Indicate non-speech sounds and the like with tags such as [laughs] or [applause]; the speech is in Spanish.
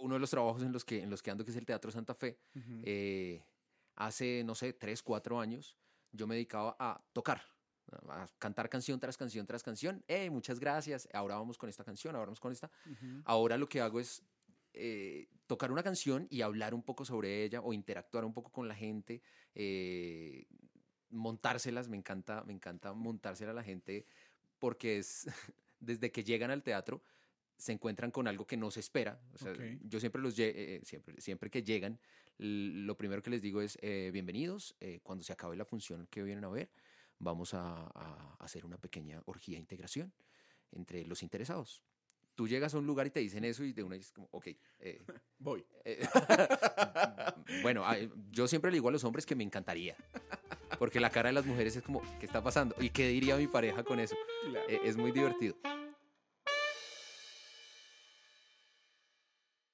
uno de los trabajos en los que, en los que ando, que es el Teatro Santa Fe, eh, hace, no sé, tres, cuatro años, yo me dedicaba a tocar, a cantar canción tras canción tras canción. Hey, muchas gracias, ahora vamos con esta canción, ahora vamos con esta. Ahora lo que hago es eh, tocar una canción y hablar un poco sobre ella o interactuar un poco con la gente, eh, montárselas, me encanta, me encanta montárselas a la gente porque es [laughs] desde que llegan al teatro se encuentran con algo que no se espera. Yo siempre los eh, siempre, siempre que llegan, lo primero que les digo es bienvenidos. cuando se acabe la función que vienen a ver, vamos a, a hacer una pequeña orgía de integración entre los interesados tú llegas a un lugar y te dicen eso y de una dices como, ok. Eh, [laughs] Voy. Eh, [laughs] bueno, yo siempre le digo a los hombres que me encantaría. Porque la cara de las mujeres es como, ¿qué está pasando? ¿Y qué diría mi pareja con eso? Eh, es muy divertido.